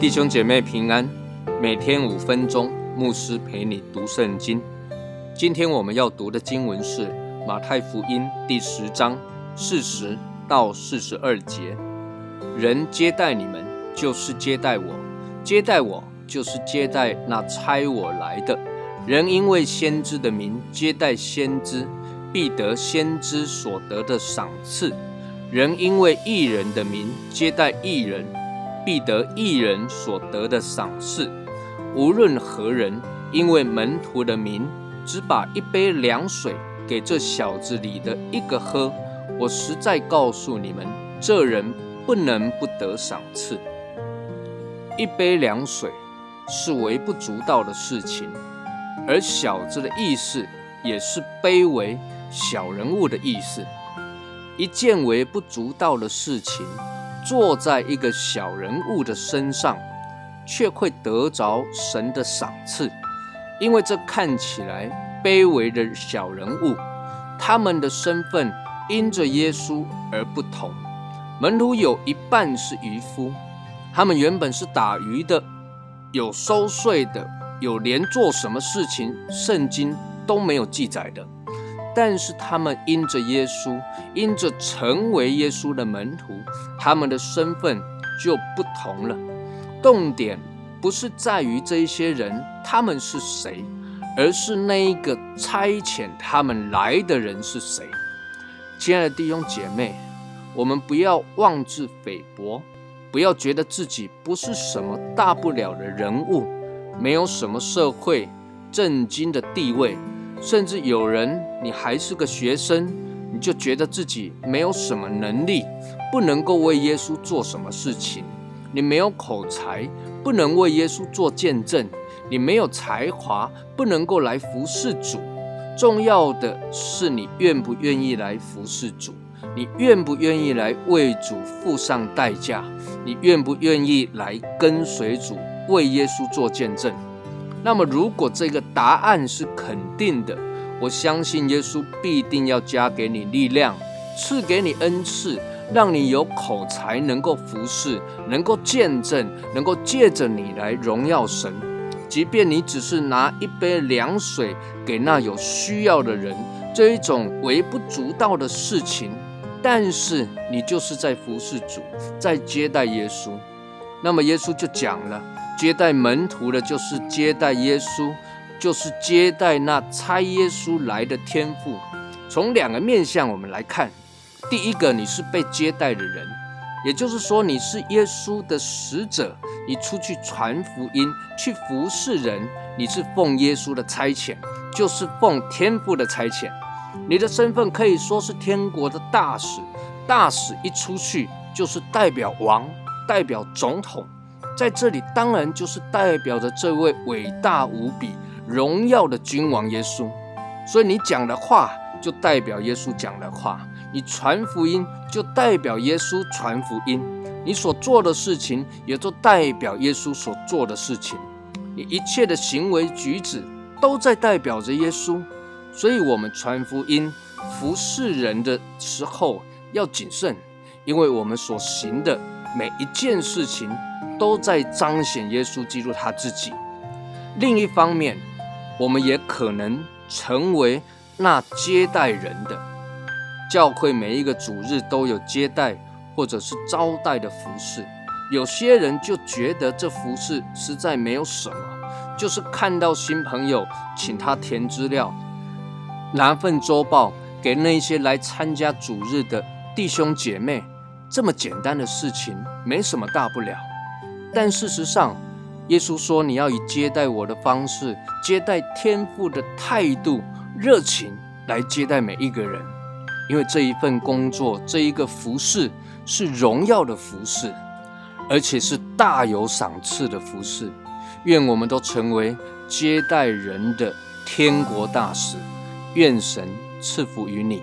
弟兄姐妹平安，每天五分钟，牧师陪你读圣经。今天我们要读的经文是马太福音第十章四十到四十二节。人接待你们，就是接待我；接待我，就是接待那差我来的。人因为先知的名接待先知，必得先知所得的赏赐；人因为异人的名接待异人。必得艺人所得的赏赐。无论何人，因为门徒的名，只把一杯凉水给这小子里的一个喝，我实在告诉你们，这人不能不得赏赐。一杯凉水是微不足道的事情，而小子的意思也是卑微小人物的意思。一件微不足道的事情。坐在一个小人物的身上，却会得着神的赏赐，因为这看起来卑微的小人物，他们的身份因着耶稣而不同。门徒有一半是渔夫，他们原本是打鱼的，有收税的，有连做什么事情圣经都没有记载的。但是他们因着耶稣，因着成为耶稣的门徒，他们的身份就不同了。重点不是在于这一些人他们是谁，而是那一个差遣他们来的人是谁。亲爱的弟兄姐妹，我们不要妄自菲薄，不要觉得自己不是什么大不了的人物，没有什么社会震惊的地位。甚至有人，你还是个学生，你就觉得自己没有什么能力，不能够为耶稣做什么事情。你没有口才，不能为耶稣做见证；你没有才华，不能够来服侍主。重要的是你愿不愿意来服侍主，你愿不愿意来为主付上代价，你愿不愿意来跟随主，为耶稣做见证。那么，如果这个答案是肯定的，我相信耶稣必定要加给你力量，赐给你恩赐，让你有口才，能够服侍，能够见证，能够借着你来荣耀神。即便你只是拿一杯凉水给那有需要的人，这一种微不足道的事情，但是你就是在服侍主，在接待耶稣。那么耶稣就讲了。接待门徒的，就是接待耶稣，就是接待那差耶稣来的天父。从两个面向我们来看，第一个，你是被接待的人，也就是说，你是耶稣的使者，你出去传福音，去服侍人，你是奉耶稣的差遣，就是奉天父的差遣。你的身份可以说是天国的大使，大使一出去就是代表王，代表总统。在这里，当然就是代表着这位伟大无比、荣耀的君王耶稣。所以你讲的话，就代表耶稣讲的话；你传福音，就代表耶稣传福音；你所做的事情，也就代表耶稣所做的事情。你一切的行为举止，都在代表着耶稣。所以，我们传福音、服侍人的时候要谨慎，因为我们所行的每一件事情。都在彰显耶稣基督他自己。另一方面，我们也可能成为那接待人的教会。每一个主日都有接待或者是招待的服饰。有些人就觉得这服饰实在没有什么，就是看到新朋友，请他填资料，拿份周报给那些来参加主日的弟兄姐妹，这么简单的事情，没什么大不了。但事实上，耶稣说：“你要以接待我的方式，接待天父的态度、热情来接待每一个人，因为这一份工作，这一个服饰是荣耀的服饰，而且是大有赏赐的服饰。愿我们都成为接待人的天国大使。愿神赐福于你。”